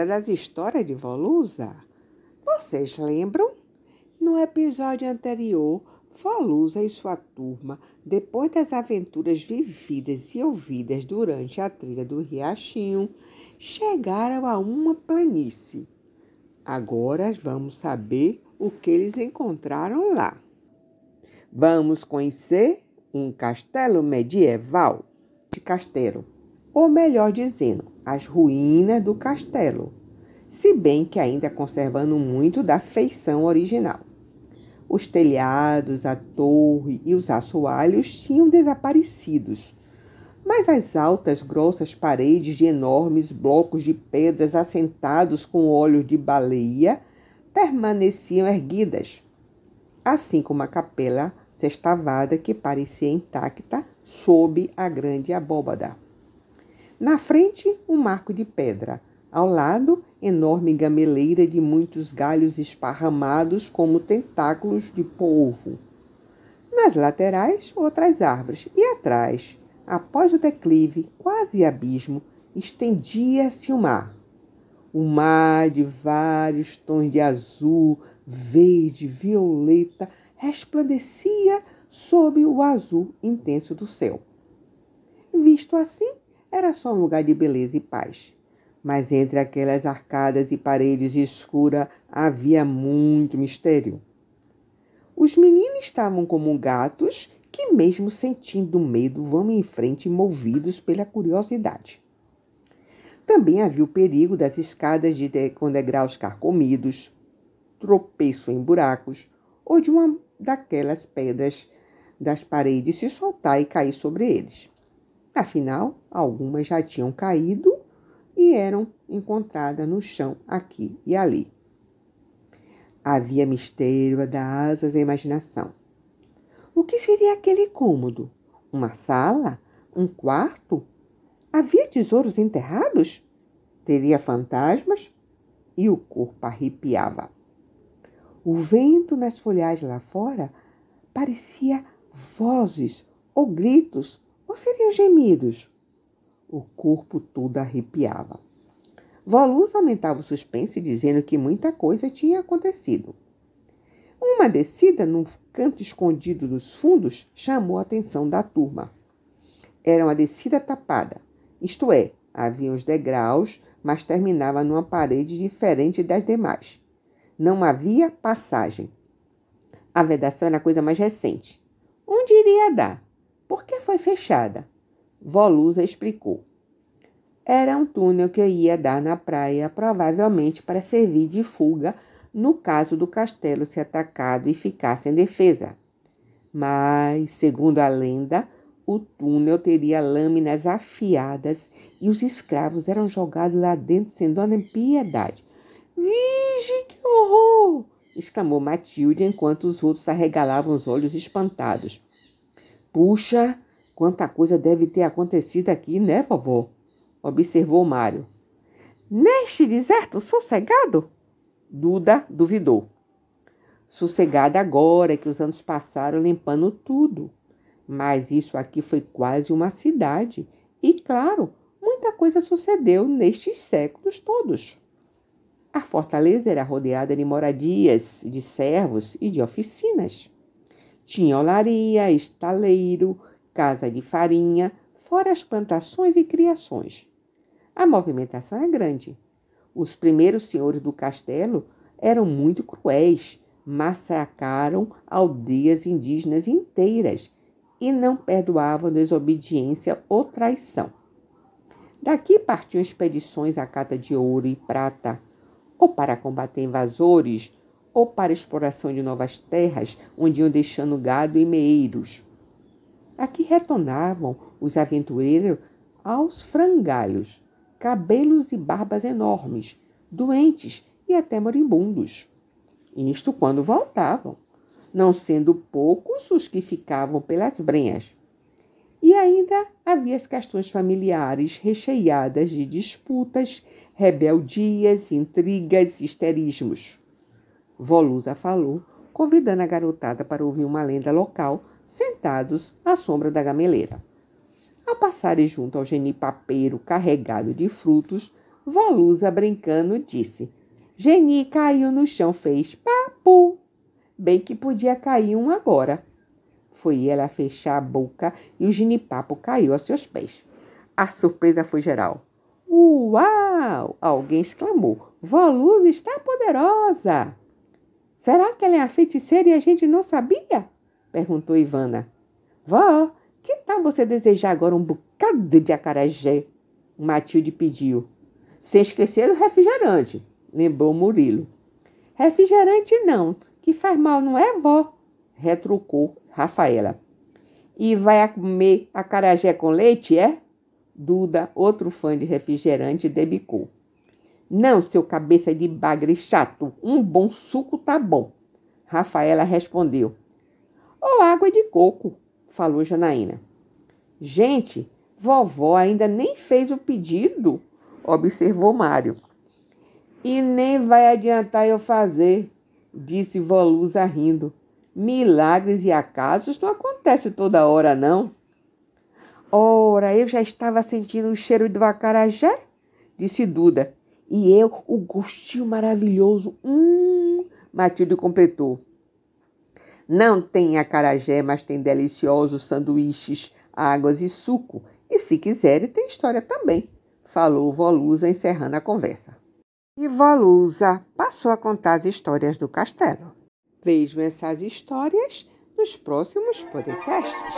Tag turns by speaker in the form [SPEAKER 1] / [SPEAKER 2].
[SPEAKER 1] hora das histórias de Volusa. Vocês lembram? No episódio anterior, Volusa e sua turma, depois das aventuras vividas e ouvidas durante a trilha do Riachinho, chegaram a uma planície. Agora vamos saber o que eles encontraram lá. Vamos conhecer um castelo medieval de castelo, ou melhor dizendo, as ruínas do castelo, se bem que ainda conservando muito da feição original. Os telhados, a torre e os assoalhos tinham desaparecidos, mas as altas, grossas paredes de enormes blocos de pedras assentados com olhos de baleia permaneciam erguidas, assim como a capela sextavada que parecia intacta sob a grande abóbada. Na frente, um marco de pedra. Ao lado, enorme gameleira de muitos galhos esparramados como tentáculos de polvo. Nas laterais, outras árvores. E atrás, após o declive, quase abismo, estendia-se o mar. O mar de vários tons de azul, verde, violeta, resplandecia sob o azul intenso do céu. Visto assim, era só um lugar de beleza e paz. Mas entre aquelas arcadas e paredes escuras havia muito mistério. Os meninos estavam como gatos que, mesmo sentindo medo, vão em frente movidos pela curiosidade. Também havia o perigo das escadas de, com degraus carcomidos, tropeço em buracos ou de uma daquelas pedras das paredes se soltar e cair sobre eles. Afinal, algumas já tinham caído e eram encontradas no chão aqui e ali. Havia mistério a dar asas à imaginação. O que seria aquele cômodo? Uma sala? Um quarto? Havia tesouros enterrados? Teria fantasmas? E o corpo arrepiava. O vento nas folhagens lá fora parecia vozes ou gritos ou seriam gemidos? O corpo todo arrepiava. Voluz aumentava o suspense, dizendo que muita coisa tinha acontecido. Uma descida num canto escondido nos fundos chamou a atenção da turma. Era uma descida tapada, isto é, havia os degraus, mas terminava numa parede diferente das demais. Não havia passagem. A vedação era a coisa mais recente. Onde iria dar? Por que foi fechada? Volusa explicou. Era um túnel que ia dar na praia, provavelmente para servir de fuga no caso do castelo ser atacado e ficar sem defesa. Mas, segundo a lenda, o túnel teria lâminas afiadas e os escravos eram jogados lá dentro sem nem piedade. Vige, que horror! exclamou Matilde enquanto os outros arregalavam os olhos espantados. Puxa, quanta coisa deve ter acontecido aqui, né, vovó? Observou Mário. Neste deserto sossegado? Duda duvidou. Sossegada agora que os anos passaram limpando tudo. Mas isso aqui foi quase uma cidade. E, claro, muita coisa sucedeu nestes séculos todos. A fortaleza era rodeada de moradias, de servos e de oficinas. Tinha olaria, estaleiro, casa de farinha, fora as plantações e criações. A movimentação era grande. Os primeiros senhores do castelo eram muito cruéis, massacraram aldeias indígenas inteiras e não perdoavam desobediência ou traição. Daqui partiam expedições à cata de ouro e prata, ou para combater invasores, ou para exploração de novas terras, onde iam deixando gado e meeiros. Aqui retornavam os aventureiros aos frangalhos, cabelos e barbas enormes, doentes e até moribundos. Isto quando voltavam, não sendo poucos os que ficavam pelas brenhas. E ainda havia as questões familiares recheadas de disputas, rebeldias, intrigas histerismos. Volusa falou, convidando a garotada para ouvir uma lenda local, sentados à sombra da gameleira. Ao passarem junto ao genipapeiro carregado de frutos, Volusa, brincando, disse. Geni caiu no chão, fez papu. Bem que podia cair um agora. Foi ela fechar a boca e o ginipapo caiu aos seus pés. A surpresa foi geral. Uau! Alguém exclamou. Volusa está poderosa! Será que ela é a feiticeira e a gente não sabia? Perguntou Ivana. Vó, que tal você desejar agora um bocado de acarajé? Matilde pediu. Sem esquecer do refrigerante, lembrou Murilo. Refrigerante não, que faz mal, não é, vó? Retrucou Rafaela. E vai comer acarajé com leite, é? Duda, outro fã de refrigerante, debicou. Não, seu cabeça de bagre chato, um bom suco tá bom. Rafaela respondeu. Ou água de coco, falou Janaína. Gente, vovó ainda nem fez o pedido, observou Mário. E nem vai adiantar eu fazer, disse Volusa rindo. Milagres e acasos não acontecem toda hora, não. Ora, eu já estava sentindo o cheiro do acarajé, disse Duda. E eu, o gostinho maravilhoso. Hum, Matilde completou. Não tem acarajé, mas tem deliciosos sanduíches, águas e suco. E se quiserem, tem história também, falou Volusa, encerrando a conversa. E Volusa passou a contar as histórias do castelo. Vejam essas histórias nos próximos podcasts.